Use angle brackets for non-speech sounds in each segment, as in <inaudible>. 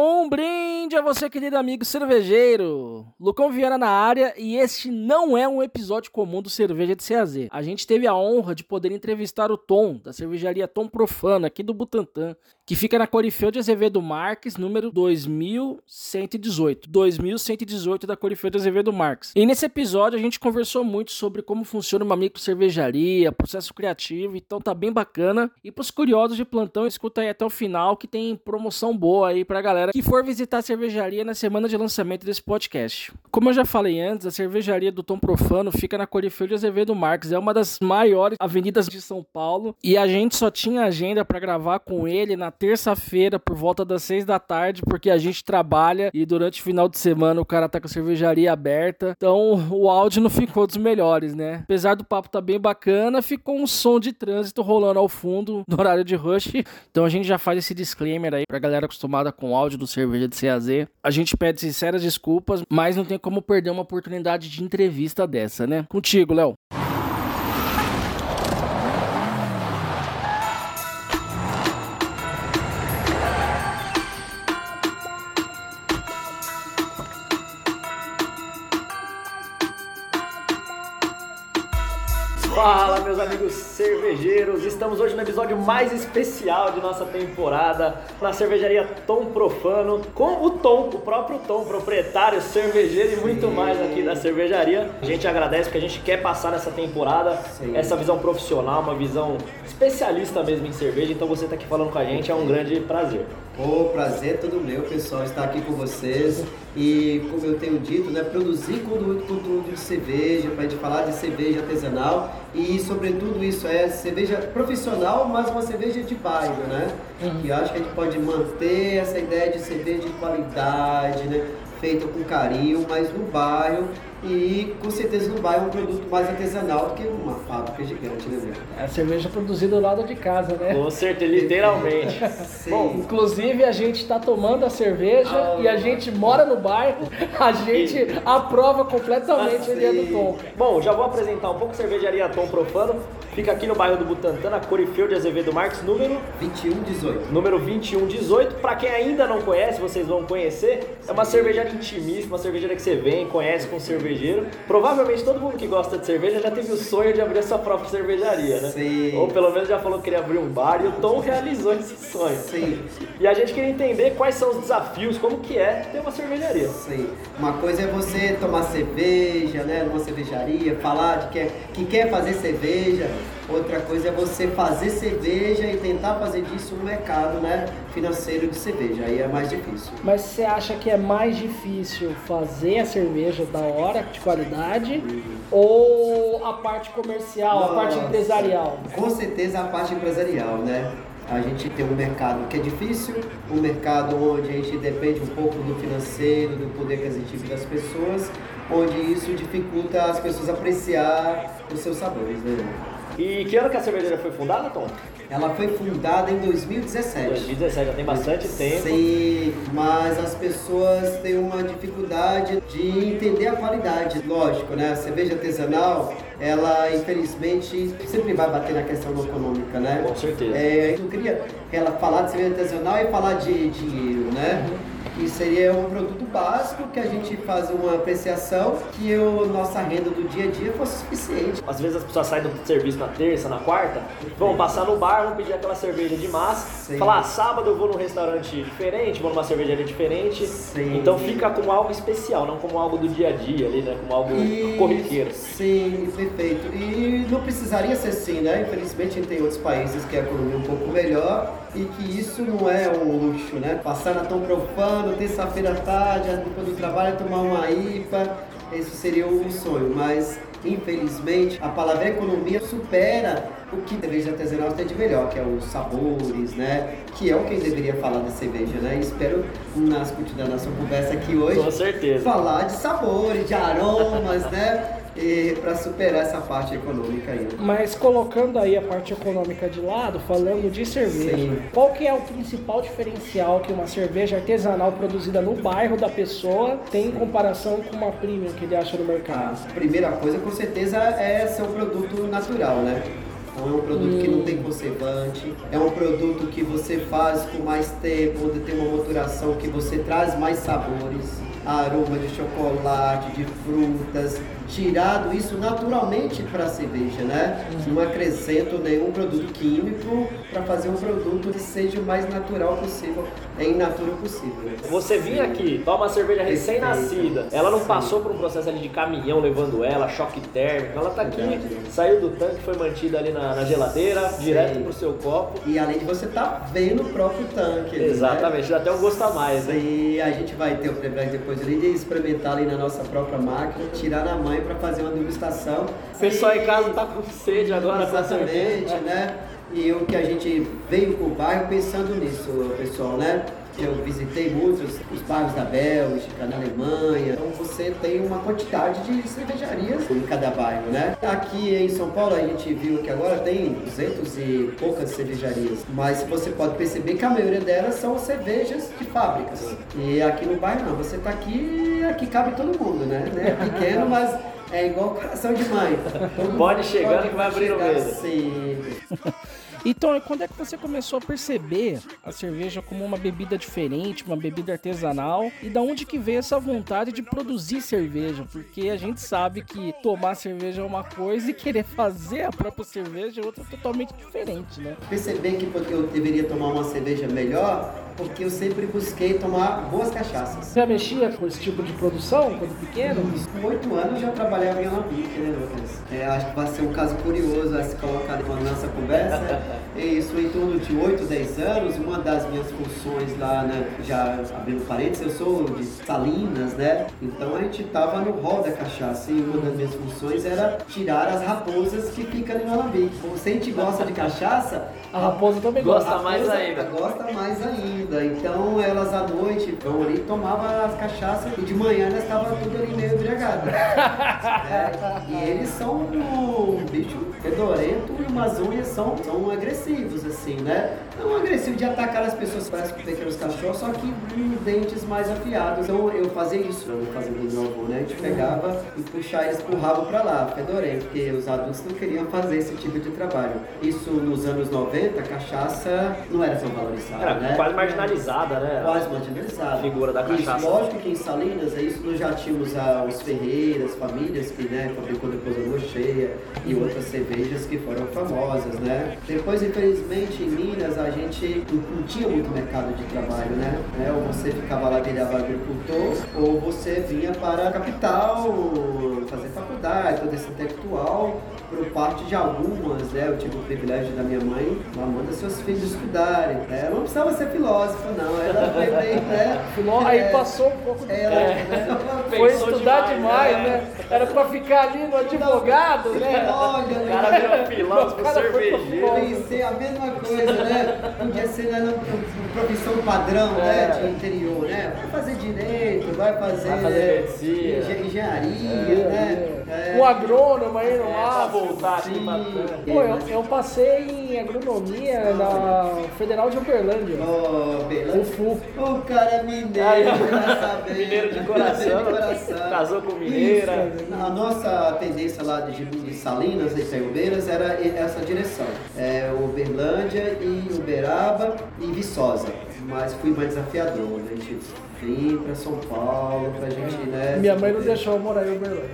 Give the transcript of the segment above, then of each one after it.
Um brinde a você, querido amigo cervejeiro. Lucão Viana na área e este não é um episódio comum do Cerveja de CAZ. A gente teve a honra de poder entrevistar o Tom, da cervejaria Tom Profano, aqui do Butantã, que fica na Corifeu de Azevedo Marques, número 2118. 2118 da Corifeu de Azevedo Marques. E nesse episódio a gente conversou muito sobre como funciona uma micro cervejaria, processo criativo, então tá bem bacana. E pros curiosos de plantão, escuta aí até o final que tem promoção boa aí pra galera que for visitar a cervejaria na semana de lançamento desse podcast. Como eu já falei antes, a cervejaria do Tom Profano fica na Corifeu de Azevedo Marques, é uma das maiores avenidas de São Paulo e a gente só tinha agenda para gravar com ele na terça-feira por volta das seis da tarde, porque a gente trabalha e durante o final de semana o cara tá com a cervejaria aberta, então o áudio não ficou dos melhores, né? Apesar do papo tá bem bacana, ficou um som de trânsito rolando ao fundo no horário de rush, então a gente já faz esse disclaimer aí pra galera acostumada com o áudio do cerveja de CAZ. A gente pede sinceras desculpas, mas não tem como perder uma oportunidade de entrevista dessa, né? Contigo, Léo. Cervejeiros! Estamos hoje no episódio mais especial de nossa temporada na cervejaria Tom Profano, com o Tom, o próprio Tom, proprietário, cervejeiro e muito mais aqui da cervejaria. A gente agradece porque a gente quer passar nessa temporada Sim. essa visão profissional, uma visão especialista mesmo em cerveja. Então você está aqui falando com a gente é um grande prazer. O prazer é todo meu, pessoal, estar aqui com vocês. E como eu tenho dito, né, produzir conteúdo, conteúdo de cerveja, para a gente falar de cerveja artesanal e sobretudo isso é cerveja profissional, mas uma cerveja de bairro, né? Que eu acho que a gente pode manter essa ideia de cerveja de qualidade, né? Feita com carinho, mas no bairro e com certeza no bairro um produto mais artesanal do que uma fábrica gigante, né? É a cerveja produzida do lado de casa, né? Com certeza, literalmente. <laughs> Bom, inclusive a gente tá tomando a cerveja Ah. e a gente mora no bairro, <laughs> a gente aprova completamente a ideia do Tom. Bom, já vou apresentar um pouco a cervejaria Tom Profano. Fica aqui no bairro do Butantã, na Corifeu de Azevedo Marques, número 2118. número 2118. Para quem ainda não conhece, vocês vão conhecer. É uma cervejaria intimista, uma cervejaria que você vem, conhece com cervejeiro. Provavelmente todo mundo que gosta de cerveja já teve o sonho de abrir a sua própria cervejaria, né? Sim. Ou pelo menos já falou que queria abrir um bar e o Tom realizou esse sonho. Sim. E a gente queria entender quais são os desafios, como que é ter uma cervejaria. Sim. Uma coisa é você tomar cerveja, né, numa cervejaria, falar de que, que quer fazer cerveja. Outra coisa é você fazer cerveja e tentar fazer disso um mercado, né, financeiro de cerveja. Aí é mais difícil. Mas você acha que é mais difícil fazer a cerveja da hora, de qualidade, ou a parte comercial, a parte Nossa. empresarial? Com certeza a parte empresarial, né? A gente tem um mercado que é difícil, um mercado onde a gente depende um pouco do financeiro, do poder aquisitivo das pessoas, onde isso dificulta as pessoas apreciar os seus sabores, né? E que ano que a cervejaria foi fundada, Tom? Ela foi fundada em 2017. 2017, já tem bastante tempo. Sim, mas as pessoas têm uma dificuldade de entender a qualidade. Lógico, né? A cerveja artesanal, ela infelizmente sempre vai bater na questão econômica, né? Com certeza. É, eu queria ela falar de cerveja artesanal e falar de dinheiro, né? Que seria um produto básico que a gente faz uma apreciação que o nossa renda do dia a dia fosse suficiente. Às vezes as pessoas saem do serviço na terça, na quarta, vão passar no bar, vão pedir aquela cerveja de massa, Sim. falar, ah, sábado eu vou num restaurante diferente, vou numa cervejaria diferente. Sim. Então fica como algo especial, não como algo do dia a dia ali, né? Como algo corriqueiro. Sim, perfeito. E não precisaria ser assim, né? Infelizmente a gente tem outros países que a economia é um pouco melhor e que isso não é um luxo, né? Passar na tão profano, terça-feira à tarde, depois do trabalho tomar uma IPA, isso seria um sonho, mas infelizmente a palavra economia supera o que a cerveja artesanal tem de melhor, que é os sabores, né? Que é o que eu deveria falar da cerveja, né? Espero, nas continuando a nossa conversa aqui hoje, Com certeza. falar de sabores, de aromas, né? Para superar essa parte econômica ainda. Mas colocando aí a parte econômica de lado, falando de cerveja, Sim. qual que é o principal diferencial que uma cerveja artesanal produzida no bairro da pessoa tem em comparação com uma premium que ele acha no mercado? A primeira coisa, com certeza, é ser um produto natural, né? Então é um produto que não tem conservante, é um produto que você faz com mais tempo, onde tem uma maturação que você traz mais sabores aroma de chocolate, de frutas, tirado isso naturalmente para a cerveja, né? Não acrescento nenhum produto químico para fazer um produto que seja o mais natural possível, é in natura possível. Você vinha aqui, toma uma cerveja recém-nascida, ela não passou por um processo ali de caminhão levando ela, choque térmico, ela tá aqui, saiu do tanque, foi mantida ali na, na geladeira, direto pro seu copo. E além de você tá vendo o próprio tanque. né? Exatamente, dá até um gosto a mais, né? E a gente vai ter o privilégio depois de experimentar ali na nossa própria máquina, tirar na mãe para fazer uma degustação. O pessoal em casa tá com sede agora Exatamente, né? E o que a gente veio pro bairro pensando nisso, pessoal, né? Eu visitei muitos os bairros da Bélgica, na Alemanha. Então você tem uma quantidade de cervejarias em cada bairro, né? Aqui em São Paulo a gente viu que agora tem 200 e poucas cervejarias, mas você pode perceber que a maioria delas são cervejas de fábricas. E aqui no bairro não, você tá aqui, aqui cabe todo mundo, né? É pequeno, <laughs> mas é igual coração de mãe. Todo Pode chegando que vai abrir o medo. sempre. Então, e quando é que você começou a perceber a cerveja como uma bebida diferente, uma bebida artesanal? E da onde que veio essa vontade de produzir cerveja? Porque a gente sabe que tomar cerveja é uma coisa e querer fazer a própria cerveja é outra totalmente diferente, né? Perceber que eu deveria tomar uma cerveja melhor, porque eu sempre busquei tomar boas cachaças. Você já mexia com esse tipo de produção quando pequeno? Com oito anos já trabalhava em Alambique, né, Lucas? É, acho que vai ser um caso curioso a se colocar na nossa conversa. É isso, em torno de 8, 10 anos, uma das minhas funções lá, né, já abrindo parênteses, eu sou de Salinas, né? Então a gente tava no hall da cachaça e uma das minhas funções era tirar as raposas que ficam ali no Alambique. Se a gente gosta de cachaça, A raposa também Gosta gosta. mais raposa ainda. Gosta mais ainda. Então elas à noite vão ali, tomavam as cachaças e de manhã elas estavam tudo ali meio embriagadas. <laughs> É, e eles são um bicho fedorento e umas unhas são, são agressivos, assim, né? Não agressivo de atacar as pessoas, parece que pequenos cachorros, só que com dentes mais afiados. Então eu fazia isso na fazenda do meu avô, né? A gente pegava e puxava eles pro rabo pra lá, fedorento, porque os adultos não queriam fazer esse tipo de trabalho. Isso nos anos 90, a cachaça não era tão valorizada, Era né? quase marginalizada, né? Quase marginalizada. Figura da cachaça. Isso, lógico que em Salinas, é isso nós já tínhamos ah, os Ferreiras, famílias que né, fabricou depois a Cheia e outras cervejas que foram famosas, né? Depois, infelizmente, em Minas, a gente não, tinha muito mercado de trabalho, né? né? Ou você ficava lá virava agricultor, ou você vinha para a capital fazer faculdade, toda esse intelectual. Por parte de algumas, né? Eu tive o privilégio da minha mãe, ela manda seus filhos estudarem. né? Ela não precisava ser filósofa, não. Ela foi bem, né? Filó- Aí É, passou um pouco de ela, tempo. né? <laughs> Foi estudar demais, demais, né? né? Era pra ficar ali no advogado, né? Olha, O cara virou filósofo O cara foi pro cervejeiro. pensei a mesma coisa, né? Podia ser né, no- profissão padrão, né? De interior, né? Vai fazer direito, vai fazer, Vai fazer medicina. engen- engenharia, né? É. Um agrônomo aí no É, máximo. Voltar aqui pra Pô, eu, eu passei em agronomia na Federal de Uberlândia. Ó, beleza. Fufu. O cara é mineiro, Aí, saber. Mineiro de coração. <laughs> De coração. Casou com mineira. Isso. A nossa tendência lá de, Salinas e Peubeiras era essa direção. É, Uberlândia e Uberaba e Viçosa. Mas fui mais desafiador, né? A gente vim pra São Paulo pra gente, né? Minha mãe não deixou eu morar em Uberlândia.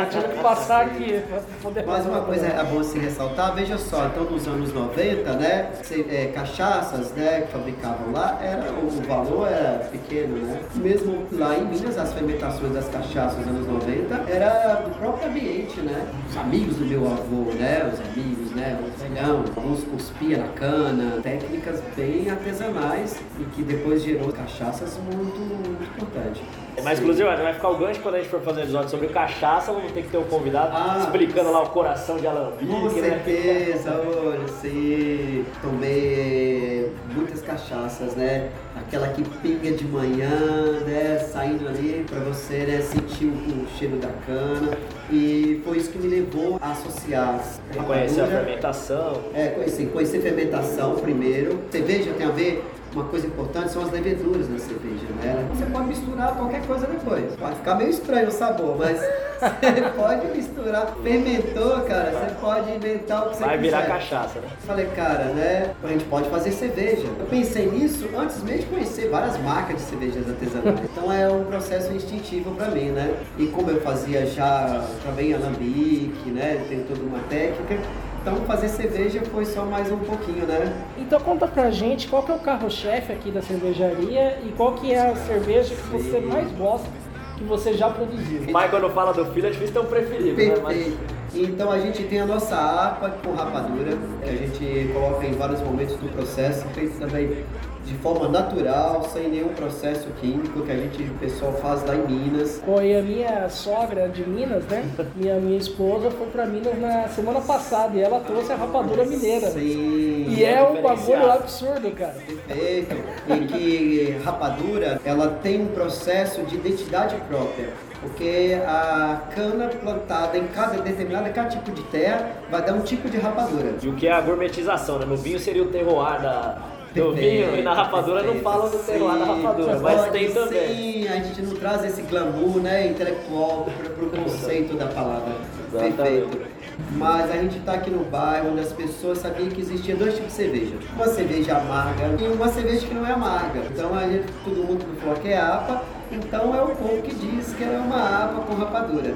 Eu tive que passar aqui pra poder Mas uma coisa é bom se ressaltar, veja só, então nos anos 90, né, é, cachaças, né, que fabricavam lá, era, o, o valor era pequeno, né? Mesmo lá em Minas, as fermentações das cachaças nos anos 90 era do próprio ambiente, né? Os amigos do meu avô, né, os amigos, né, o velhão, alguns cuspia na cana, técnicas bem artesanais e que depois gerou cachaças muito, muito importantes. Mas, inclusive, vai ficar o gancho quando a gente for fazer um episódio sobre cachaça, vamos ter que ter um convidado Ah. explicando lá o coração de alambique, Com né? certeza, olha, sim. Tomei muitas cachaças, né? Aquela que pinga de manhã, né? Saindo ali pra você né? sentir o, cheiro da cana. E foi isso que me levou a associar Conhecer a fermentação. é, conhecer, conhecer fermentação primeiro. Cerveja tem a ver uma coisa importante são as leveduras na cerveja, né? Você pode misturar qualquer coisa depois. Pode ficar meio estranho o sabor, mas <laughs> você pode misturar. Fermentou, cara, você pode inventar o que você Vai quiser. virar cachaça, né? Falei, cara, né? A gente pode fazer cerveja. Eu pensei nisso antes mesmo de conhecer várias marcas de cervejas artesanais. Então é um processo instintivo pra mim, né? E como eu fazia já também alambique, né? Tem toda uma técnica. Então fazer cerveja foi só mais um pouquinho, né? Então conta pra gente qual que é o carro-chefe aqui da cervejaria e qual que é a cerveja que você Sim. mais gosta que você já produziu. Pai, quando fala do filho, é difícil ter um preferido, né? Mas Perfeito. Então a gente tem a nossa APA com rapadura, que a gente coloca em vários momentos do processo, feito também de forma natural, sem nenhum processo químico, que a gente, o pessoal faz lá em Minas. E a minha sogra de Minas, né? <laughs> Minha, minha esposa foi pra Minas na semana passada e ela trouxe a rapadura mineira. Sim. E é um bagulho absurdo, cara. Perfeito. E que rapadura, ela tem um processo de identidade própria. Porque a cana plantada em cada determinada cada tipo de terra vai dar um tipo de rapadura. E o que é a gourmetização, né? No vinho seria o terroir da, do vinho e na rapadura não falam do terroir da rapadura, mas tem também. Sim, a gente não traz esse glamour né, intelectual para o conceito da palavra. Exatamente. Perfeito. Mas a gente está aqui no bairro onde as pessoas sabiam que existia dois tipos de cerveja. Uma cerveja amarga e uma cerveja que não é amarga. Então a gente, todo mundo falou que é APA, então é o povo que diz que ela é uma APA com rapadura.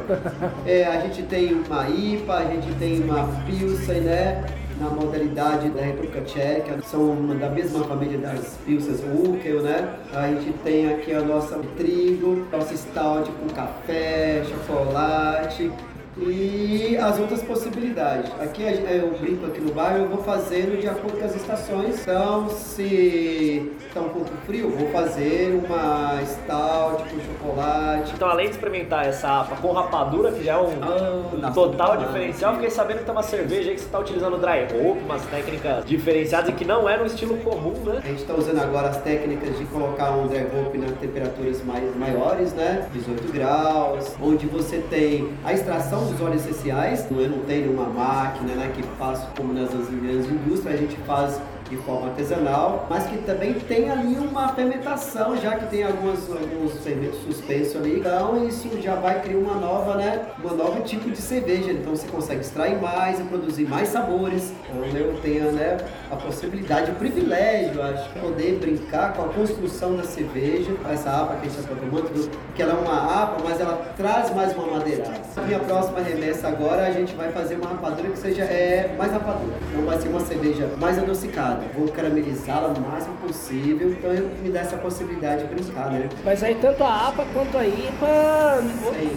É, a gente tem uma IPA, a gente tem uma Pilsen, né? Na modalidade da República Tcheca, são da mesma família das Pilsens Urkel, né? A gente tem aqui a nossa trigo, nossa stout com café, chocolate e as outras possibilidades. Aqui a gente- eu brinco aqui no bairro, eu vou fazendo de acordo com as estações. Então, se está um pouco frio, vou fazer uma stout com chocolate. Então, além de experimentar essa APA com rapadura, que já é um Ah, nossa, total diferencial, fiquei sabendo que tem uma cerveja aí que você está utilizando dry hop, umas técnicas diferenciadas e que não é no estilo comum, né? A gente está usando agora as técnicas de colocar um dry hop nas temperaturas mais maiores, né? 18 graus, onde você tem a extração dos óleos essenciais. Eu não tenho uma máquina né, que faço como nas grandes indústrias, a gente faz de forma artesanal, mas que também tem ali uma fermentação, já que tem algumas, alguns fermentos suspensos ali. Então isso já vai criar uma nova, né? Uma nova tipo de cerveja. Então você consegue extrair mais e produzir mais sabores. Então eu tenho né, a possibilidade, o privilégio, acho, de poder brincar com a construção da cerveja. Essa APA que a gente está tomando, que ela é uma APA, mas ela traz mais uma madeirada. Minha próxima remessa agora, a gente vai fazer uma rapadura que seja é, mais rapadura. Então vai ser uma cerveja mais adocicada. Vou caramelizá-la o máximo possível. Então eu- me dá essa possibilidade de brincar, né? Mas aí tanto a APA quanto a IPA,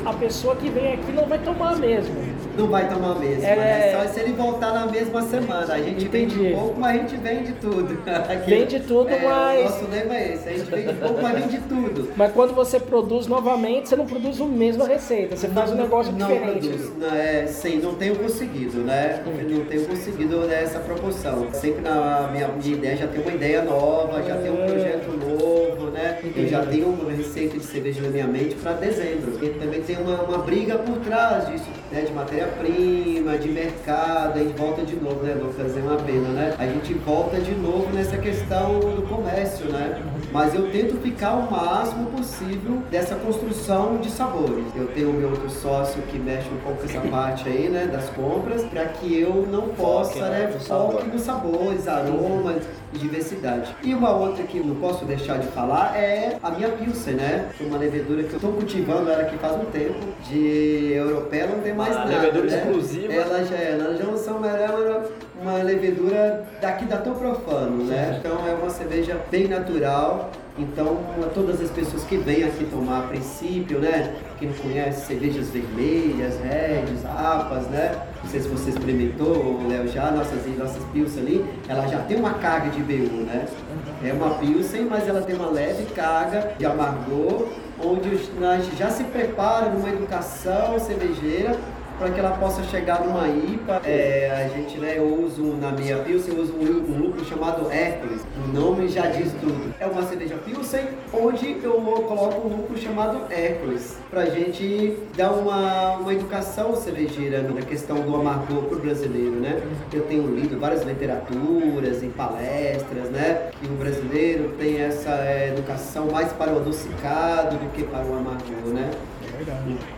a pessoa que vem aqui não vai tomar mesmo. Não vai tomar mesmo, É- né? Só se ele voltar na mesma semana. A gente Entendi. vende pouco, mas a gente vende tudo. <laughs> Aqui, Vende tudo, é, mas- O nosso lema é esse. A gente vende pouco, mas vende tudo. Mas quando você produz novamente, você não produz a mesma receita, você faz um negócio não diferente. Produz, não, é, sim, não tenho conseguido, né? Não tenho conseguido nessa proporção. Sempre na minha, minha ideia já tem uma ideia nova, já tem um projeto novo, né? Eu já tenho uma receita de cerveja na minha mente para dezembro. E também tem uma, uma briga por trás disso, né? De matéria-prima, de mercado, a gente volta de novo, né, Lucas? É uma pena, né? A gente volta de novo nessa questão do comércio, né? Mas eu tento ficar o máximo possível dessa construção de sabores. Eu tenho meu outro sócio que mexe um pouco com essa parte aí, né, das compras, para que eu não possa, né, né, foque nos sabores, aromas e diversidade. E uma outra que eu não posso deixar de falar é a minha Pilsen, né? Uma levedura que eu estou cultivando ela aqui faz um tempo. De europeia não tem mais Uma nada, levedura né? exclusiva. Ela já, ela já não são ela é uma, levedura daqui da Tom Profano, né? Então é uma cerveja bem natural. Então, todas as pessoas que vêm aqui tomar a princípio, né? Quem não conhece cervejas vermelhas, reds, apas, né? Não sei se você experimentou, Léo, já, nossas, nossas Pilsen ali, ela já tem uma carga de BU, né? É uma Pilsen, mas ela tem uma leve carga de amargor, onde nós já se prepara numa educação cervejeira para que ela possa chegar numa IPA. É, a gente, né, eu uso na minha Pilsen, eu uso um, um lucro chamado Hércules. O nome já diz tudo. É uma cerveja Pilsen, onde eu coloco um lucro chamado Hércules, pra gente dar uma, uma educação cervejeira na questão do amargor pro brasileiro, né? Eu tenho lido várias literaturas e palestras, né? Que o brasileiro tem essa é, educação mais para o adocicado do que para o amargor, né?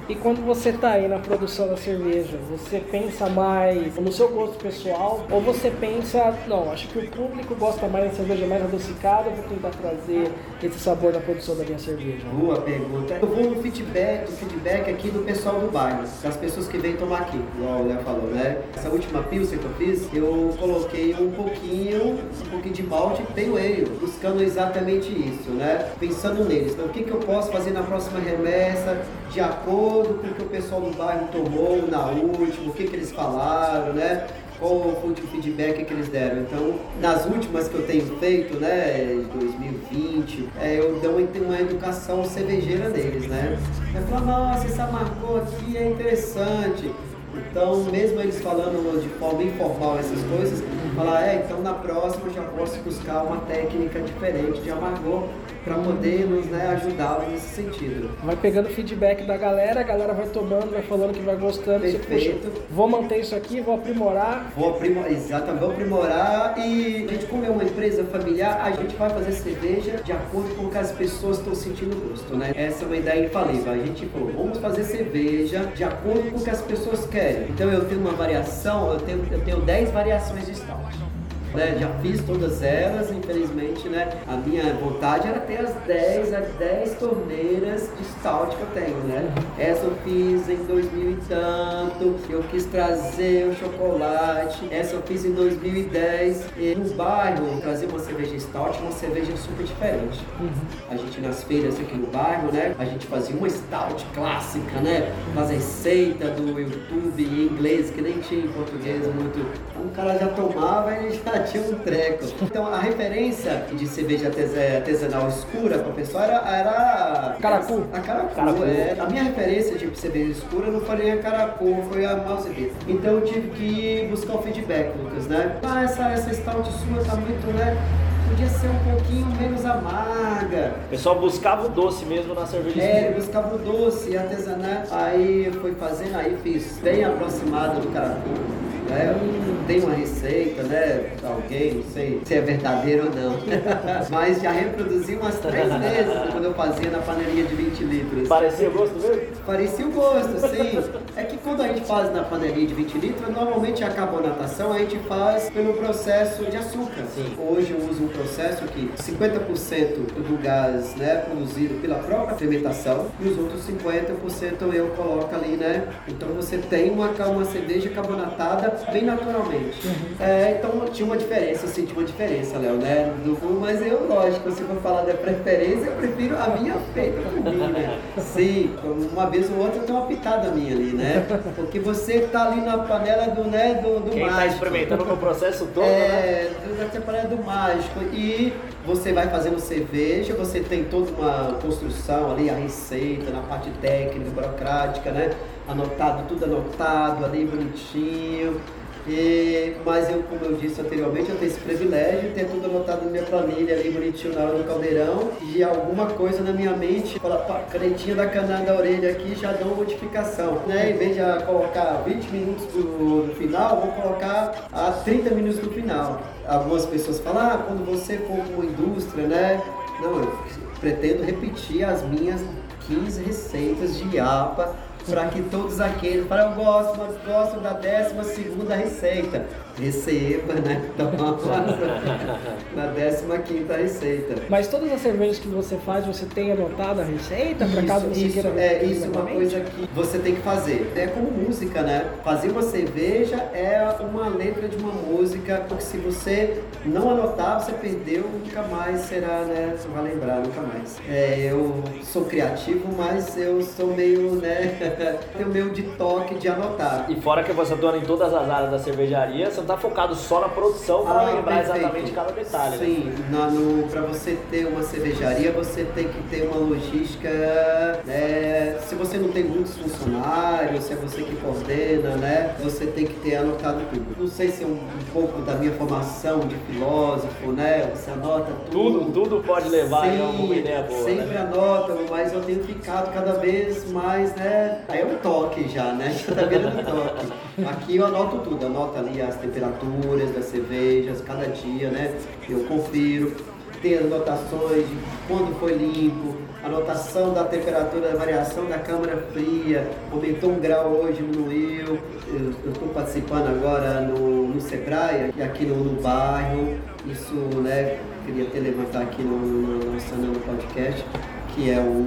E quando você está aí na produção da cerveja, você pensa mais no seu gosto pessoal ou você pensa, não, acho que o público gosta mais da cerveja mais adocicada, vou tentar trazer esse sabor na produção da minha cerveja? Boa pergunta. Eu vou no feedback, no feedback aqui do pessoal do bairro, das pessoas que vêm tomar aqui, igual o Léo falou, né? Essa última pilsen que eu fiz, eu coloquei um pouquinho, um pouquinho de malte pale ale, buscando exatamente isso, né? Pensando neles. Então, o que, que eu posso fazer na próxima remessa? De acordo com o que o pessoal do bairro tomou na última, o que, que eles falaram, né? Qual foi o feedback que eles deram. Então, nas últimas que eu tenho feito, né, de 2020, é, eu dou uma educação cervejeira neles, né? Eu falo, nossa, essa marcou aqui é interessante. Então, mesmo eles falando de forma informal essas coisas, falar, é, então na próxima eu já posso buscar uma técnica diferente de amargor para poder nos né, ajudá-los nesse sentido. Vai pegando feedback da galera, a galera vai tomando, vai falando que vai gostando. Perfeito. Você, vou manter isso aqui, vou aprimorar. Vou aprimorar, exatamente, vou aprimorar e a gente, como é uma empresa familiar, a gente vai fazer cerveja de acordo com o que as pessoas estão sentindo gosto, né? Essa é uma ideia infalível. A gente falou, vamos fazer cerveja de acordo com o que as pessoas querem. Então eu tenho uma variação, eu tenho, eu tenho 10 variações de stout. Né? Já fiz todas elas, infelizmente, né? A minha vontade era ter as 10, as 10 torneiras de stout que eu tenho, né? Essa eu fiz em 2000 e tanto, eu quis trazer o chocolate, essa eu fiz em 2010. E no bairro, trazer uma cerveja stout, uma cerveja super diferente. Uhum. A gente nas feiras aqui no bairro, né? A gente fazia uma stout clássica, né? As receitas do YouTube em inglês, que nem tinha em português muito. Então, o cara já tomava e já tinha um treco. Então a referência de cerveja artesanal escura para o pessoal era, era Caracu. A Caracu. Caracu. É, a minha referência de cerveja escura não foi a Caracu, foi a Malzebê. Então eu tive que buscar o feedback, Lucas, né? Ah, essa, essa stout sua tá muito, né? podia ser um pouquinho menos amarga. O pessoal buscava o doce mesmo na cerveja. É, buscava o doce artesanal. Aí foi fazendo, aí fiz bem aproximado do caracu né? Tem uma receita, né? Alguém, não sei se é verdadeiro ou não. <laughs> Mas já reproduzi umas três vezes quando eu fazia na panelinha de 20 litros. Parecia o gosto mesmo? Parecia o gosto, sim. É quando a gente faz na panelinha de 20 litros, normalmente a carbonatação a gente faz pelo processo de açúcar. Sim. Hoje eu uso um processo que 50% do gás né, produzido pela própria fermentação e os outros 50% eu coloco ali, né? Então você tem uma, uma cerveja carbonatada bem naturalmente. Uhum. É, então tinha uma diferença, eu senti uma diferença, Léo, né? Do, mas eu, lógico, se for falar da preferência, eu prefiro a minha feita por mim, né? <laughs> Sim, uma vez ou outra tem uma pitada minha ali, né? Porque você tá ali na panela do, né, do, do Quem tá mágico. tá experimentando o processo todo, é, né? É, panela do mágico. E você vai fazendo cerveja, você tem toda uma construção ali, a receita, na parte técnica, burocrática, né? Anotado, tudo anotado ali, bonitinho. E, mas eu, como eu disse anteriormente, eu tenho esse privilégio ter tudo anotado na minha planilha ali bonitinho na hora do caldeirão e alguma coisa na minha mente, fala, pá, canetinha da cana da orelha aqui já dá uma modificação. Né? Em vez de colocar 20 minutos no final, vou colocar a 30 minutos no final. Algumas pessoas falam, ah, quando você for uma indústria, né? Não, eu pretendo repetir as minhas 15 receitas de IAPA para que todos aqueles, para eu gosto, mas gosto da décima segunda receita receba, né? <laughs> na 15 receita. Mas todas as cervejas que você faz, você tem anotado a receita para caso você isso, queira É, isso é uma coisa que você tem que fazer. É como música, né? Fazer uma cerveja é uma letra de uma música, porque se você não anotar, você perdeu, nunca mais será, né? Você vai lembrar, nunca mais. É, eu sou criativo, mas eu sou meio, né? <laughs> Tenho meio de toque de anotar. E fora que você dona em todas as áreas da cervejaria, você não tá focado só na produção para Ah, lembrar perfeito. exatamente cada detalhe. né? Sim, no, para você ter uma cervejaria, você tem que ter uma logística. né, se você não tem muitos funcionários, se é você que coordena, né? Você tem que ter anotado tudo. Não sei se é um, um pouco da minha formação de filósofo, né? Você anota tudo. Tudo, tudo pode levar a alguma ideia boa. Sempre né? anota, mas eu tenho ficado cada vez mais, né? Aí é um toque já, né? Já <laughs> tá vendo um toque. Aqui eu anoto tudo, anoto ali as temperaturas das cervejas, cada dia, né? Eu confiro. Tem anotações de quando foi limpo, anotação da temperatura, da variação da câmara fria, aumentou um grau hoje, diminuiu. Eu estou participando agora no, no Sebrae, aqui no, no bairro. Isso, né, queria até levantar aqui no, no, nosso no podcast, que é um,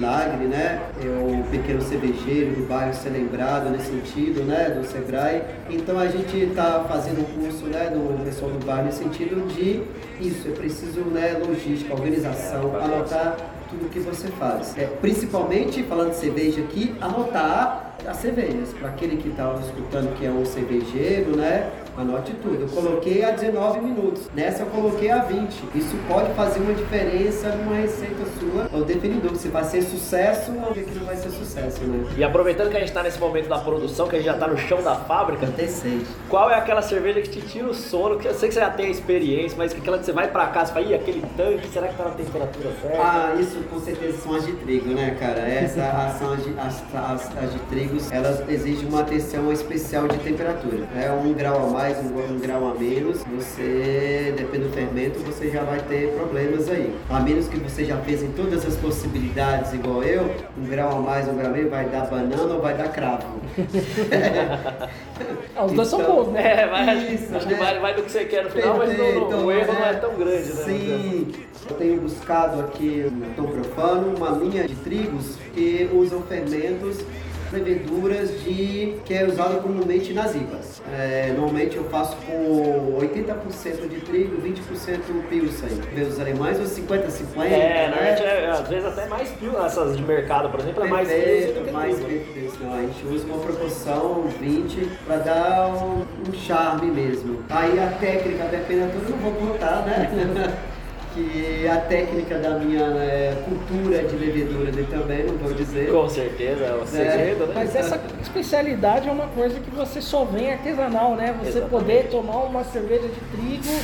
milagre, né? É o pequeno cervejeiro do bairro ser lembrado nesse sentido, né? Do Sebrae. Então a gente está fazendo um curso, né? Do pessoal do bairro nesse sentido de isso, é preciso, né? Logística, organização, anotar tudo que você faz. É, principalmente, falando de cerveja aqui, anotar as cervejas. Para aquele que está escutando que é um cervejeiro, né? Anote tudo. Eu coloquei a 19 minutos. Nessa eu coloquei a 20. Isso pode fazer uma diferença numa receita sua. É o definidor, se vai ser sucesso ou que não vai ser sucesso, né? E aproveitando que a gente tá nesse momento da produção, que a gente já tá no chão da fábrica, Até seis. qual é aquela cerveja que te tira o sono? Que eu sei que você já tem a experiência, mas que aquela que você vai pra casa e fala, ih, aquele tanque, será que tá na temperatura certa? Ah, isso com certeza são as de trigo, né, cara? Essa as de, as, as, as de trigos, elas exigem uma atenção especial de temperatura. É um grau a mais, um, um grau a menos, você, depende do fermento, você já vai ter problemas aí. A menos que você já fez em todas as possibilidades, igual eu, um grau a mais, um grau a menos, vai dar banana ou vai dar cravo. Ah, os dois são Então, bons, né? É, mas acho- Isso, acho que né? vai, vai do que você quer no final, mas não- não- Perfeito, o erro não é é. tão grande, né? Sim, eu tenho buscado aqui no Tom Profano uma linha de trigos que usam fermentos, leveduras de que é usado comumente nas IPAs. É, normalmente eu faço com 80% de trigo, 20% pilsen. Vê os alemães, os 50-50, É, né? normalmente é, às vezes até mais pio, essas de mercado, por exemplo, é mais pio do Perfeito, que mais. Não, a gente usa uma proporção 20 para dar um, um charme mesmo. Aí a técnica da temperatura eu não vou contar, né? <laughs> que a técnica da minha né, cultura de levedura dele também, não vou dizer. Com certeza, é o segredo, né? Mas essa especialidade é uma coisa que você só vem artesanal, né? Você Exatamente. poder tomar uma cerveja de trigo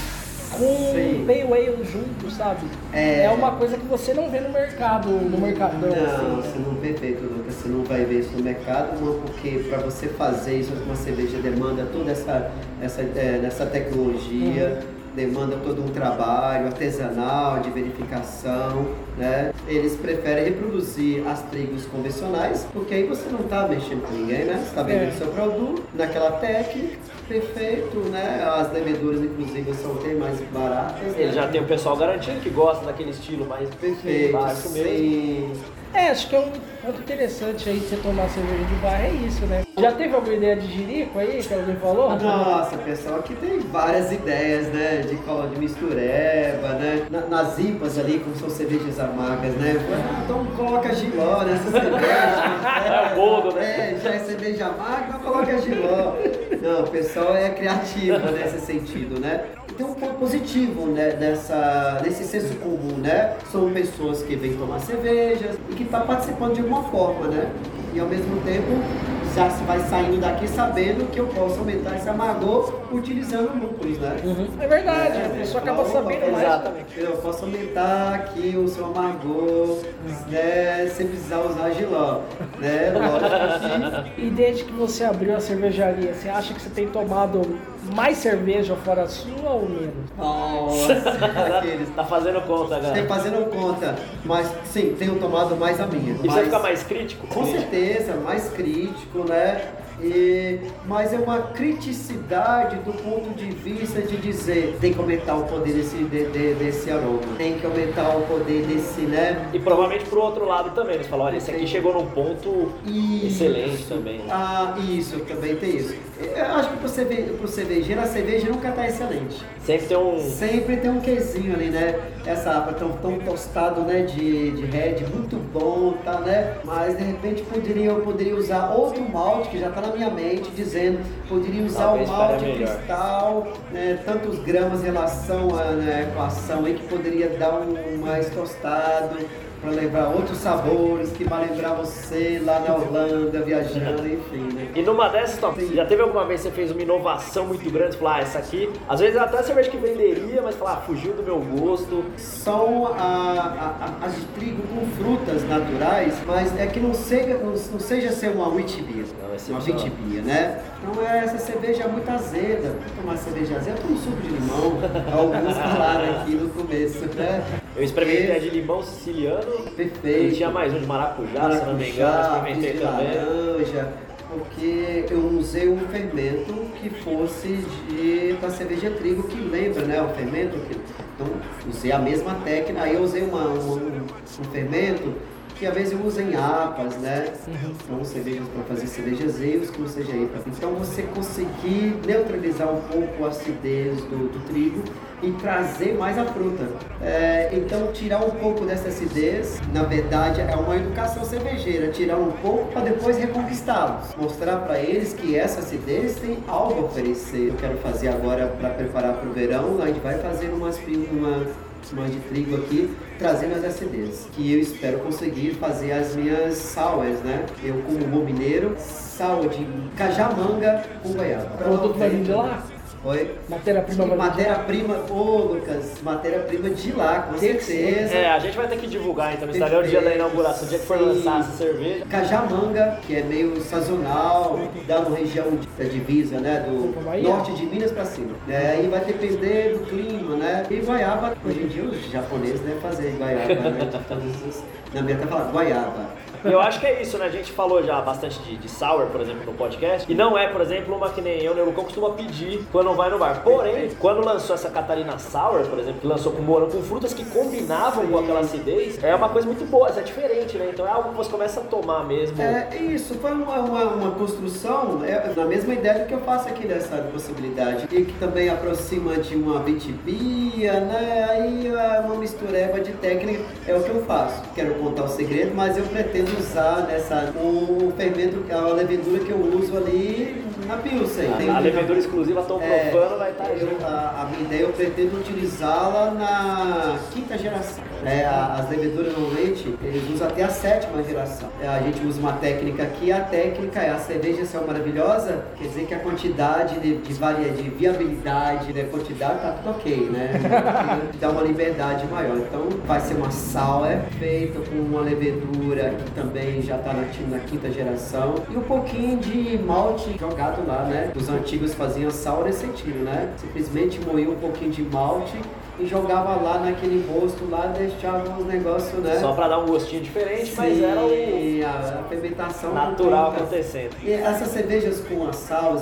com Sim. pale ale junto, sabe? É. uma coisa que você não vê no mercado, no mercadão, Não, assim. você não vê feito, Lucas. Você não vai ver isso no mercado, não, porque para você fazer isso, uma cerveja demanda toda essa, essa, é, essa tecnologia, demanda todo um trabalho artesanal, de verificação, né? Eles preferem reproduzir as trigos convencionais, porque aí você não está mexendo com ninguém, né? Você está vendendo É. seu produto naquela técnica, perfeito, né? As leveduras, inclusive, são bem mais baratas. né? Ele já tem o pessoal garantido que gosta daquele estilo mais Perfeito, básico mesmo. sim. É, acho que é um ponto interessante aí de você tomar cerveja de bar, é isso, né? Já teve alguma ideia de jirico aí, que alguém falou? Nossa, pessoal, aqui tem várias ideias, né? De, colo- de mistureba, né? Na- nas IPAs ali, como são cervejas amargas, né? Ah, então coloca giló nessa cerveja. É o boldo, né? É, já é cerveja amarga, então coloca giló. Não, o pessoal é criativo nesse sentido, né? Tem um ponto positivo, né? Dessa, desse senso comum, né? São pessoas que vêm tomar cervejas e que estão participando de alguma forma, né? E ao mesmo tempo já se vai saindo daqui sabendo que eu posso aumentar esse amargor utilizando lúpulos, né? Uhum. É verdade, a pessoa acaba Opa, sabendo mais. Exatamente. Eu posso aumentar aqui o seu amargor, né? Sem precisar usar giló, né? <laughs> Lógico que E desde que você abriu a cervejaria, você acha que você tem tomado mais cerveja fora sua ou menos? Nossa, <laughs> aqueles. Tá fazendo conta, Tem galera. fazendo conta, mas sim, tenho tomado mais a minha. E você mas- fica mais crítico? Com certeza, mais crítico, né? E, mas é uma criticidade do ponto de vista de dizer tem que aumentar o poder desse, de- de- desse aroma, tem que aumentar o poder desse, né? E provavelmente pro outro lado também. Eles falam, olha, esse aqui chegou num ponto Isso. excelente também. Ah, isso, também tem isso. Eu acho que pro, cerve pro cervejeiro, a cerveja nunca tá excelente. Sempre tem um. Sempre tem um quezinho ali, né? Essa água tão, tão tostado, né? De, de red, muito bom, tá, né? Mas de repente poderia, eu poderia usar outro malte que já tá na minha mente dizendo poderia usar Talvez o malte cristal, né, tantos gramas em relação à né, equação aí que poderia dar um mais tostado para lembrar outros sabores que vai lembrar você lá na Holanda viajando, enfim, né? E numa dessas, Tom, já teve alguma vez que você fez uma inovação muito grande? Você falou, ah, essa aqui, às vezes até cerveja que venderia, mas falar, ah, fugiu do meu gosto. são a- a- as de trigo com frutas naturais, mas é que não seja, não, não seja ser uma Não, esse uma beer, né? Não é essa cerveja muito azeda. Tomar cerveja azeda, com suco de limão. <laughs> Alguns falaram aqui no começo, né? Eu experimentei a de limão siciliano Perfeito. e tinha mais um de maracujá, se não me engano, Maracujá, experimentei de também. laranja, porque eu usei um fermento que fosse de da cerveja trigo que lembra, né, o fermento que então usei a mesma técnica, aí eu usei uma, uma- um, um fermento que às vezes eu uso em apas, né? Então cervejas para fazer cervejas eios, que não seja IPA. Então você conseguir neutralizar um pouco a acidez do, do trigo e trazer mais a fruta. É, então tirar um pouco dessa acidez, na verdade é uma educação cervejeira, tirar um pouco para depois reconquistá-los, mostrar para eles que essa acidez tem algo a oferecer. Eu quero fazer agora para preparar para o verão, a gente vai fazer umas uma, uma de trigo aqui, trazendo as acidez, que eu espero conseguir fazer as minhas sours, né? Eu como bom mineiro, sour de cajamanga com goiaba. Vai vir de lá? Oi? Matéria-prima? Matéria-prima, ô Lucas, matéria-prima de lá, com Tem certeza. É, a gente vai ter que divulgar então no Instagram o dia da inauguração, o dia que for Sim. lançar essa cerveja. Cajamanga, que é meio sazonal, dá uma região da divisa, né? Do Pra norte de Minas para cima. É, aí vai depender do clima, né? E goiaba, hoje em dia os japoneses devem fazer goiaba, né? De todos os- Na minha tá falando goiaba. E eu acho que é isso, né? A gente falou já bastante de, de sour, por exemplo, no podcast. E não é, por exemplo, uma que nem eu, né? O Lucão costuma pedir quando vai no bar. Porém, quando lançou essa Catarina Sour, por exemplo, que lançou com morango, com frutas que combinavam com aquela acidez, é uma coisa muito boa, é diferente, né? Então é algo que você começa a tomar mesmo. É isso, foi uma, uma, uma construção é, na mesma ideia que eu faço aqui dessa possibilidade. E que também aproxima de uma bitibia, né? Aí é uma mistureba de técnica é o que eu faço. Quero contar o segredo, mas eu pretendo usar nessa o fermento, a levedura que eu uso ali na Pilsen. Tem- A, a levedura exclusiva tão É, profano vai estar junto. a, a minha ideia eu pretendo utilizá-la na quinta geração. É, a- as leveduras normalmente eles usam até a sétima geração. É, a gente usa uma técnica aqui, a técnica é a cerveja ser maravilhosa, quer dizer que a quantidade de, de, varia- de viabilidade, né, quantidade tá tudo ok, né? <laughs> Dá uma liberdade maior. Então vai ser uma sour feita com uma levedura que também já está na, na quinta geração e um pouquinho de malte jogado lá, né? Os antigos faziam sour nesse sentido, né? Simplesmente moía um pouquinho de malte e jogava lá naquele rosto lá, deixava o negócio, né? Só pra dar um gostinho diferente, mas era o Sim, a, a fermentação natural acontecendo. E essas cervejas com as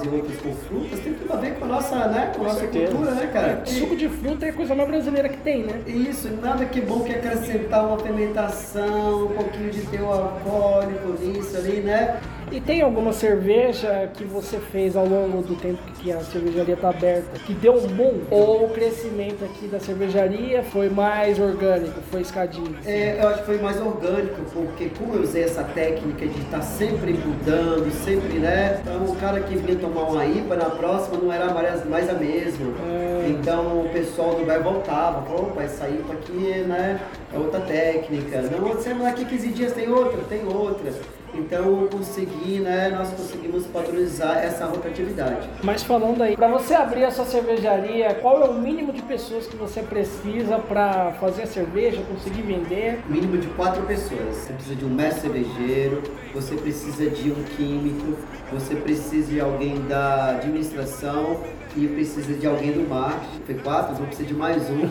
e outras com frutas tem tudo a ver com a nossa, né? Com a nossa certeza. cultura, né, cara? Suco de fruta é a coisa mais brasileira que tem, né? Isso, nada que bom que acrescentar uma fermentação, um pouquinho de teu alcoólico nisso ali, né? E tem alguma cerveja que você fez ao longo do tempo que a cervejaria tá aberta que deu um boom? Ou o crescimento aqui da cervejaria foi mais orgânico, foi escadinho? É, eu acho que foi mais orgânico, porque como eu usei essa técnica de estar sempre mudando, sempre, né? Então o cara que vinha tomar uma IPA na próxima não era mais, mais a mesma. É. Então o pessoal do bar voltava, falou, opa, essa IPA aqui, né? É outra técnica. Não, você aqui 15 dias tem outra, tem outra. Então consegui, né? Nós conseguimos padronizar essa rotatividade. Mas falando aí, pra você abrir a sua cervejaria, qual é o mínimo de pessoas que você precisa pra fazer a cerveja, conseguir vender? mínimo de quatro pessoas. Você precisa de um mestre cervejeiro, você precisa de um químico, você precisa de alguém da administração e precisa de alguém do marketing. Foi quatro, vou precisar de mais um,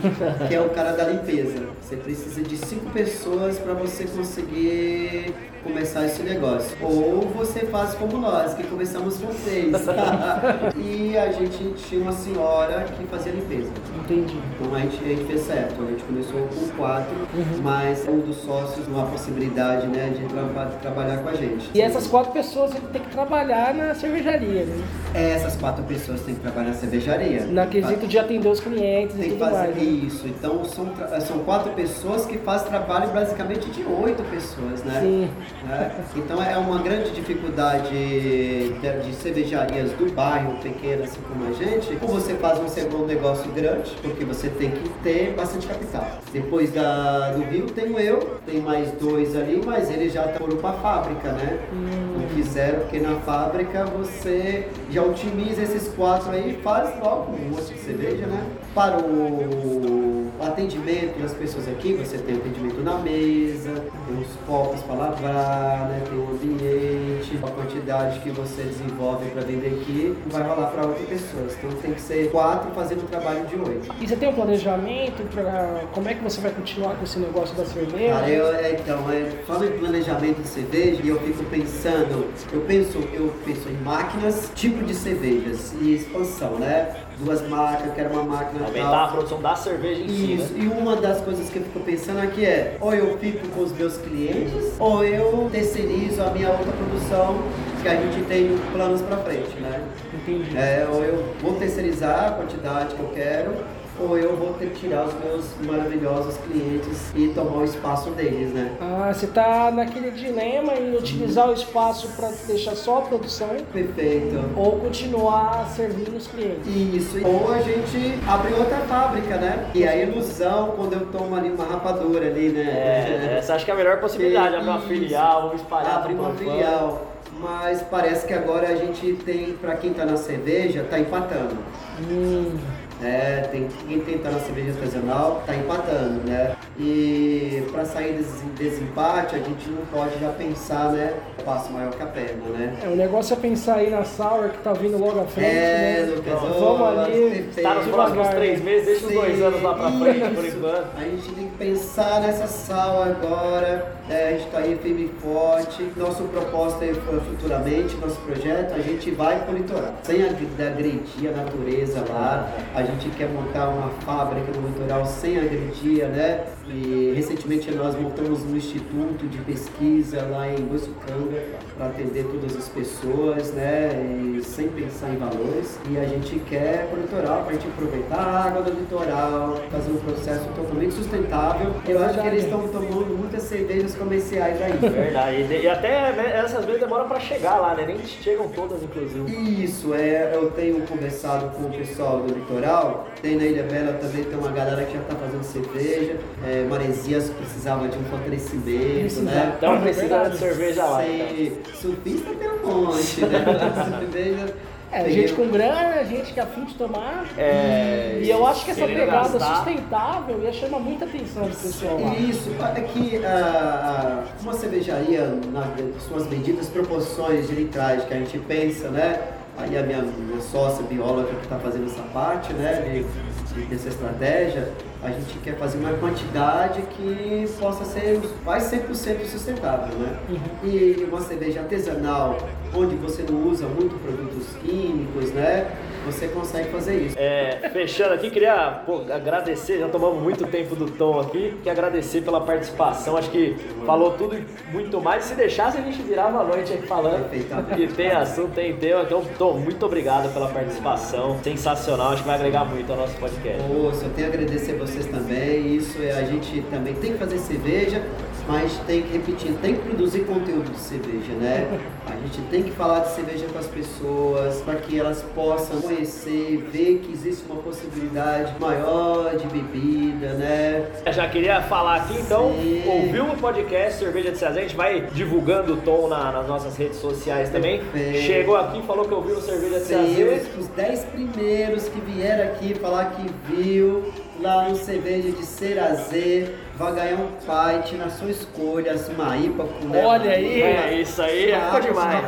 que é o cara da limpeza. Você precisa de cinco pessoas para você conseguir começar esse negócio. Ou você faz como nós, que começamos com seis. <laughs> e a gente tinha uma senhora que fazia limpeza. Entendi. Então a gente, a gente fez certo, a gente começou com quatro, mas um dos sócios não há possibilidade né, de, de trabalhar com a gente. E essas quatro pessoas tem que trabalhar na cervejaria, né? Essas quatro pessoas têm que trabalhar na cervejaria. Na quesito de atender os clientes e Tem que tudo fazer mais. né? isso. Então são, tra- são quatro pessoas que fazem trabalho basicamente de oito pessoas, né? Sim. Né? Então é uma grande dificuldade de, cervejarias do bairro pequeno, assim como a gente, ou você faz um segundo negócio grande, porque você tem que ter bastante capital. Depois da, do Rio tenho eu, tem mais dois ali, mas eles já foram para a fábrica, né? Não quiseram, porque na fábrica você já otimiza esses quatro aí e faz logo um monte de cerveja, né? Para o atendimento das pessoas aqui, você tem atendimento na mesa, tem os copos para lavar, né? tem o ambiente, a quantidade que você desenvolve para vender aqui vai rolar para outras pessoas. Então tem que ser quatro fazendo o trabalho de oito. E você tem um planejamento para como é que você vai continuar com esse negócio da cerveja? Cara, eu, é, então, é, falando em planejamento de cerveja, e eu fico pensando, eu penso, eu penso em máquinas, tipo de cervejas e expansão, né? Duas máquinas, eu quero uma máquina Aumentar tal. a produção da cerveja em si, Isso, né? e uma das coisas que eu fico pensando aqui é, ou eu fico com os meus clientes, ou eu terceirizo a minha outra produção que a gente tem planos pra frente, né? Entendi. É, ou eu vou terceirizar a quantidade que eu quero, ou eu vou ter que tirar os meus maravilhosos clientes e tomar o espaço deles, né? Ah, você tá naquele dilema em utilizar o espaço para deixar só a produção Perfeito. ou continuar servindo os clientes. Isso. Ou a gente abre outra fábrica, né? E a ilusão quando eu tomo ali uma rapadura ali, né? É, essa acho que é a melhor possibilidade, abrir uma filial, ou espalhar abrir uma filial. Mas parece que agora a gente tem, pra quem tá na cerveja, tá empatando. Hum, É, tem, quem tenta na cerveja artesanal tá empatando, né? E para sair desse desempate, a gente não pode já pensar, né? Passo maior que a perna, né? é, o negócio é pensar aí na Sour que tá vindo logo à frente, É, né? Lucas, Vamos ali. Tá nos próximos Devagar, três né? meses, deixa os dois anos lá pra frente, por enquanto. A gente tem que pensar nessa sal agora, é, a gente está aí firme e forte. Nosso propósito aí foi futuramente, nosso projeto, a gente vai pro litoral. Sem ag- agredir a natureza lá, a gente quer montar uma fábrica no litoral sem agredir, né? E recentemente nós montamos um instituto de pesquisa lá em Boiçucanga para atender todas as pessoas, né? E sem pensar em valores. E a gente quer pro litoral para a gente aproveitar a água do litoral, fazer um processo totalmente sustentável. Eu acho que eles estão tomando muitas cervejas comerciais aí. Verdade. E, até né, essas vezes demoram pra chegar lá, né? Nem chegam todas, inclusive. Isso, é, eu tenho conversado com o pessoal do litoral, tem na Ilha Bela também, tem uma galera que já está fazendo cerveja, é, Maresias precisava de um fortalecimento, Precisa. né? Então É precisa verdade. de cerveja lá. Então. Surfista tem um monte, né? <laughs> cerveja. É, gente com grana, gente que é afim de tomar. É, E eu acho que essa pegada gastar. sustentável ia chamar muita atenção do pessoal lá. Isso, é que ah, uma cervejaria, nas suas medidas, proporções de litragem que a gente pensa, né? Aí a minha, minha sócia bióloga que está fazendo essa parte, né, de, de- dessa estratégia, a gente quer fazer uma quantidade que possa ser quase 100% sustentável, né? E uma cerveja artesanal, onde você não usa muito produtos químicos, né? Você consegue fazer isso. É, fechando aqui, queria pô, agradecer, já tomamos muito tempo do Tom aqui, queria agradecer pela participação, acho que falou tudo e muito mais, se deixasse a gente virava a noite aqui falando, que tem assunto, tem tema, então Tom, muito obrigado pela participação, sensacional, acho que vai agregar muito ao nosso podcast. Moço, eu tenho a agradecer vocês também. Isso é a gente também tem que fazer cerveja, mas tem que repetir, tem que produzir conteúdo de cerveja, né? A gente tem que falar de cerveja com as pessoas para que elas possam conhecer, ver que existe uma possibilidade maior de bebida, né? Eu Já queria falar aqui, então, Sim. ouviu o podcast Cerveja de Ceará, a gente vai divulgando o Tom na- nas nossas redes sociais também. Perfeito. Chegou aqui, falou que ouviu o Cerveja de os, os 10 primeiros que vieram aqui falar que viu lá no cerveja de Cerazê vai ganhar um fight na sua escolha, uma IPA com Olha aí, É, isso aí, é ficou demais.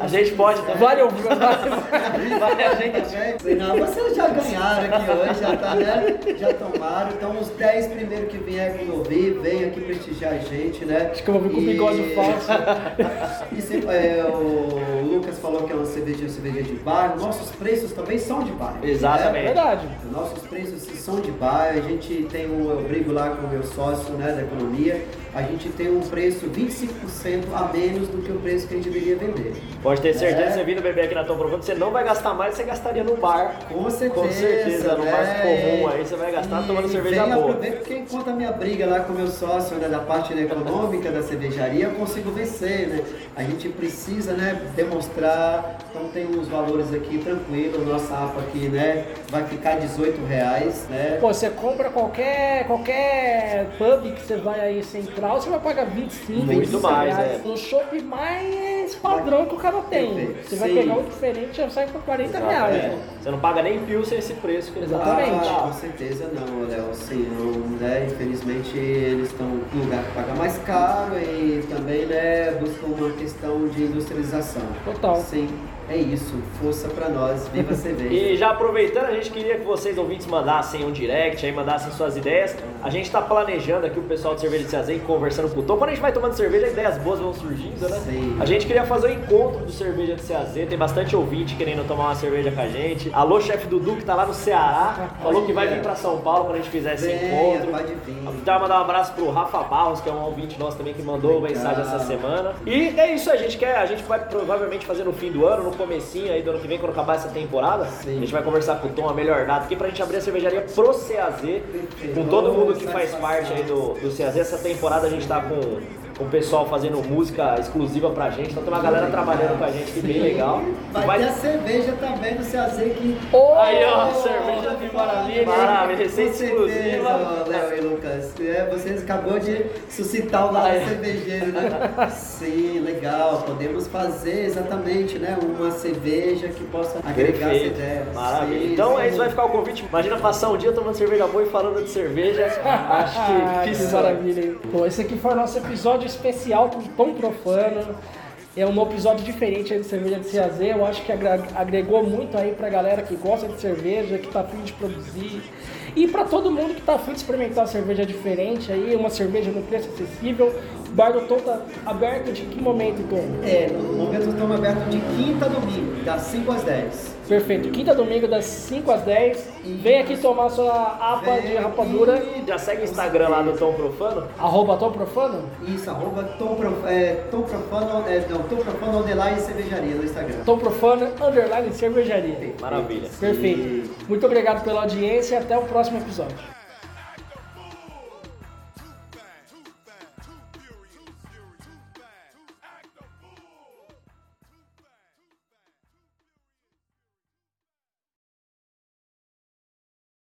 A gente pode também. Vale ouvir, <laughs> vale, a gente. <laughs> Não, vocês já ganharam aqui hoje, já tá, né? Já tomaram. Então os 10 primeiros que vier aqui ouvir, vem aqui prestigiar a gente, né? Acho que eu vou vir com o bigode falso. <laughs> E se- é, o Lucas falou que é uma cerveja, cerveja de bairro. Nossos preços também são de bairro. né? Exatamente. É verdade. Nossos preços são de bairro, a gente tem um, eu brigo lá com o meu sócio né, da economia, a gente tem um preço 25% a menos do que o preço que a gente deveria vender. Pode ter certeza, É. você vindo beber aqui na Tom Profundo, você não vai gastar mais do que você gastaria no bar. Com certeza. Com certeza, no bar né? comum aí você vai gastar E tomando cerveja boa. Aproveita porque enquanto a minha briga lá com o meu sócio né, da parte né, econômica da cervejaria, eu consigo vencer, né? A gente precisa, né, demonstrar, então tem uns valores aqui tranquilo, nossa APA aqui, né, vai ficar 18 reais, né? Pô, você compra qualquer, qualquer pub que você vai aí você vai pagar 25, Muito 25 mais, reais. é. No shopping mais padrão que o cara tem. Perfeito. Você vai Sim. pegar um diferente, já sai por 40 Exato, reais. é. né? Você não paga nem Pilsen esse preço que eles Exatamente. Ah, com certeza não, Léo. Sim, não, né? Infelizmente eles estão em lugar que paga mais caro e também né, buscam uma questão de industrialização. Total. Sim, é isso. Força pra nós. Viva a cerveja. E já aproveitando, a gente queria que vocês ouvintes mandassem um direct aí, mandassem suas ideias. A gente tá planejando aqui o pessoal de cerveja de Ceazen conversando com o Tom. Quando a gente vai tomando cerveja, ideias boas vão surgindo, né? Sim. A gente queria fazer um encontro do cerveja de Ceazen. Tem bastante ouvinte querendo tomar uma cerveja com a gente. Alô, chefe Dudu, que tá lá no Ceará, falou que vai vir pra São Paulo quando a gente fizer esse Venha, encontro. pode vir. Então, mandar um abraço pro Rafa Barros, que é um ouvinte nosso também que mandou Legal. mensagem essa semana. E é isso, a gente quer, a gente vai provavelmente fazer no fim do ano, no comecinho aí do ano que vem, quando acabar essa temporada. Sim. A gente vai conversar com o Tom a melhor data aqui pra gente abrir a cervejaria pro CAZ, com todo mundo que faz parte aí do, do CAZ. Essa temporada a gente tá com, com o pessoal fazendo música exclusiva pra gente, então tem uma galera trabalhando com a gente que é bem legal. Vai, Vai- ter a cerveja também do CAZ que. Aí, ó, cerveja que maravilha. Maravilha, receita Com certeza, exclusiva. Léo e Lucas. É, vocês acabou de suscitar o lado cervejeiro, né? Sim, legal. Podemos fazer exatamente, né? Uma cerveja que possa agregar essa Perfeito. ideia. Maravilha. Sim, então sim. é isso, vai ficar o convite. Imagina passar um dia tomando cerveja boa e falando de cerveja. <laughs> Acho Ah, que, que que maravilha. hein? Bom, esse aqui foi o nosso episódio especial com Tom Profano. É um episódio diferente de cerveja de CAZ. Eu acho que agregou muito aí pra galera que gosta de cerveja, que tá afim de produzir. E pra todo mundo que tá afim de experimentar uma cerveja diferente aí, uma cerveja no preço acessível. O Bar do Tom tá aberto de que momento, Tom? É, no momento estamos abertos de quinta a domingo, das 5 às 10. Perfeito. Quinta domingo das 5 às 10. Vem aqui tomar sua APA de rapadura. Já segue o Instagram lá do Tom Profano. Arroba Tom Profano. Isso, arroba Tom, Prof, é, Tom Profano, é, não, Tom Profano Underline Cervejaria no Instagram. Tom Profano, underline cervejaria. Maravilha. Perfeito. Muito obrigado pela audiência e até o próximo episódio.